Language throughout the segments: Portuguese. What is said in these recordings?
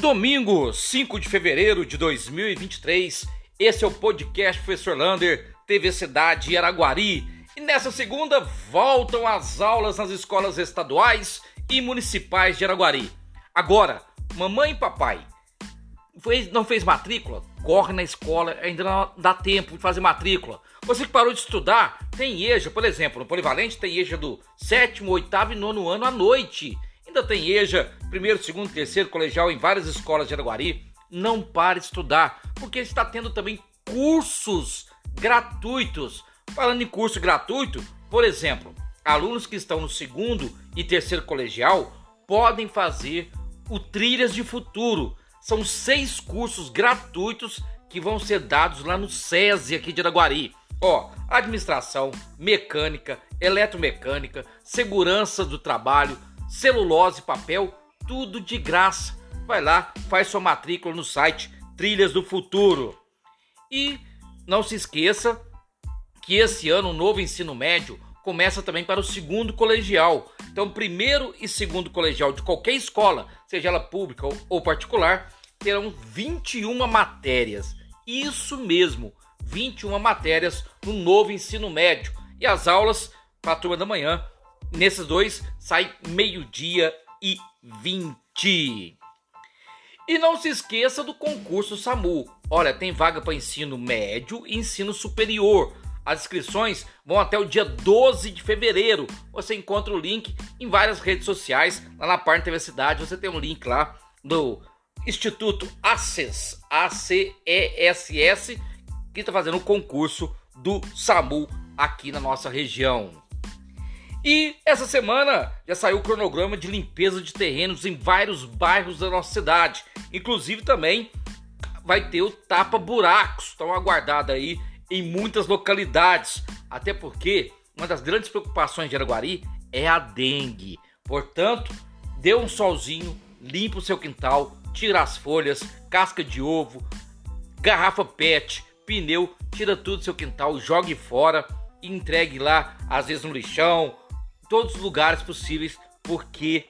Domingo, 5 de fevereiro de 2023, esse é o podcast Professor Lander, TV Cidade Araguari. E nessa segunda voltam as aulas nas escolas estaduais e municipais de Araguari. Agora, mamãe e papai, fez, não fez matrícula? Corre na escola, ainda não dá tempo de fazer matrícula. Você que parou de estudar, tem EJA, por exemplo, no Polivalente tem EJA do sétimo, oitavo e nono ano à noite. Ainda tem EJA, primeiro, segundo, terceiro colegial em várias escolas de Araguari. Não pare de estudar, porque está tendo também cursos gratuitos. Falando em curso gratuito, por exemplo, alunos que estão no segundo e terceiro colegial podem fazer o Trilhas de Futuro. São seis cursos gratuitos que vão ser dados lá no SESI aqui de Araguari. Ó, administração, mecânica, eletromecânica, segurança do trabalho, celulose, papel, tudo de graça. Vai lá, faz sua matrícula no site Trilhas do Futuro. E não se esqueça que esse ano o novo ensino médio começa também para o segundo colegial. Então, primeiro e segundo colegial de qualquer escola, seja ela pública ou particular, terão 21 matérias. Isso mesmo, 21 matérias no novo ensino médio. E as aulas para a turma da manhã Nesses dois sai meio-dia e 20. E não se esqueça do concurso SAMU. Olha, tem vaga para ensino médio e ensino superior. As inscrições vão até o dia 12 de fevereiro. Você encontra o link em várias redes sociais. Lá na parte da Universidade você tem um link lá do Instituto ACES, A-C-E-S-S, que está fazendo o concurso do SAMU aqui na nossa região. E essa semana já saiu o cronograma de limpeza de terrenos em vários bairros da nossa cidade. Inclusive também vai ter o tapa buracos, estão aguardado aí em muitas localidades. Até porque uma das grandes preocupações de Araguari é a dengue. Portanto, dê um solzinho, limpa o seu quintal, tira as folhas, casca de ovo, garrafa PET, pneu, tira tudo do seu quintal, jogue fora e entregue lá, às vezes no lixão todos os lugares possíveis, porque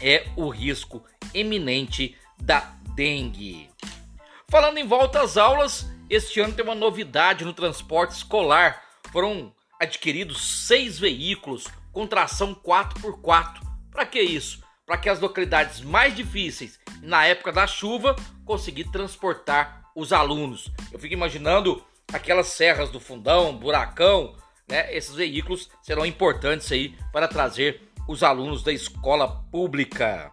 é o risco eminente da dengue. Falando em volta às aulas, este ano tem uma novidade no transporte escolar. Foram adquiridos seis veículos com tração 4x4. Para que isso? Para que as localidades mais difíceis, na época da chuva, conseguir transportar os alunos. Eu fico imaginando aquelas serras do fundão, buracão, né, esses veículos serão importantes aí para trazer os alunos da escola pública.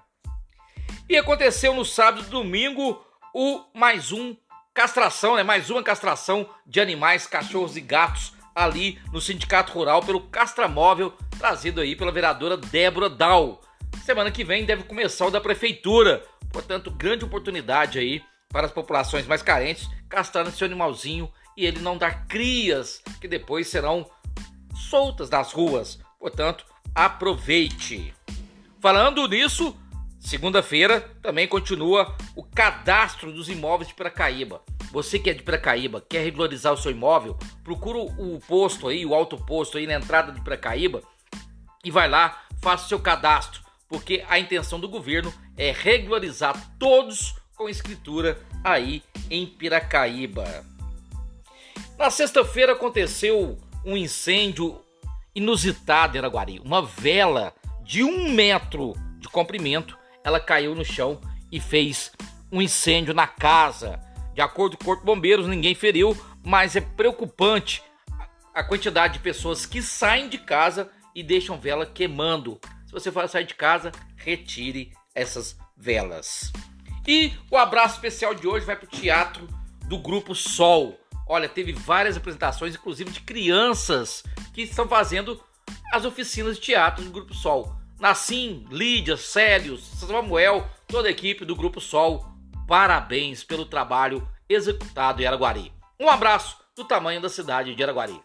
E aconteceu no sábado e domingo o mais um castração, né, mais uma castração de animais, cachorros e gatos ali no Sindicato Rural pelo Castramóvel, trazido aí pela vereadora Débora Dal. Semana que vem deve começar o da prefeitura, portanto, grande oportunidade aí para as populações mais carentes castrar esse animalzinho e ele não dar crias que depois serão soltas nas ruas. Portanto, aproveite. Falando nisso, segunda-feira também continua o cadastro dos imóveis de Piracaíba. Você que é de Piracaíba, quer regularizar o seu imóvel, procura o posto aí, o alto posto aí na entrada de Piracaíba e vai lá, faça o seu cadastro, porque a intenção do governo é regularizar todos com escritura aí em Piracaíba. Na sexta-feira aconteceu um incêndio inusitado em Araguari. Uma vela de um metro de comprimento, ela caiu no chão e fez um incêndio na casa. De acordo com o Corpo de Bombeiros, ninguém feriu, mas é preocupante a quantidade de pessoas que saem de casa e deixam vela queimando. Se você for sair de casa, retire essas velas. E o abraço especial de hoje vai para o teatro do Grupo Sol. Olha, teve várias apresentações, inclusive de crianças que estão fazendo as oficinas de teatro do Grupo Sol. Nassim, Lídia, Célio, Samuel, toda a equipe do Grupo Sol, parabéns pelo trabalho executado em Araguari. Um abraço do tamanho da cidade de Araguari.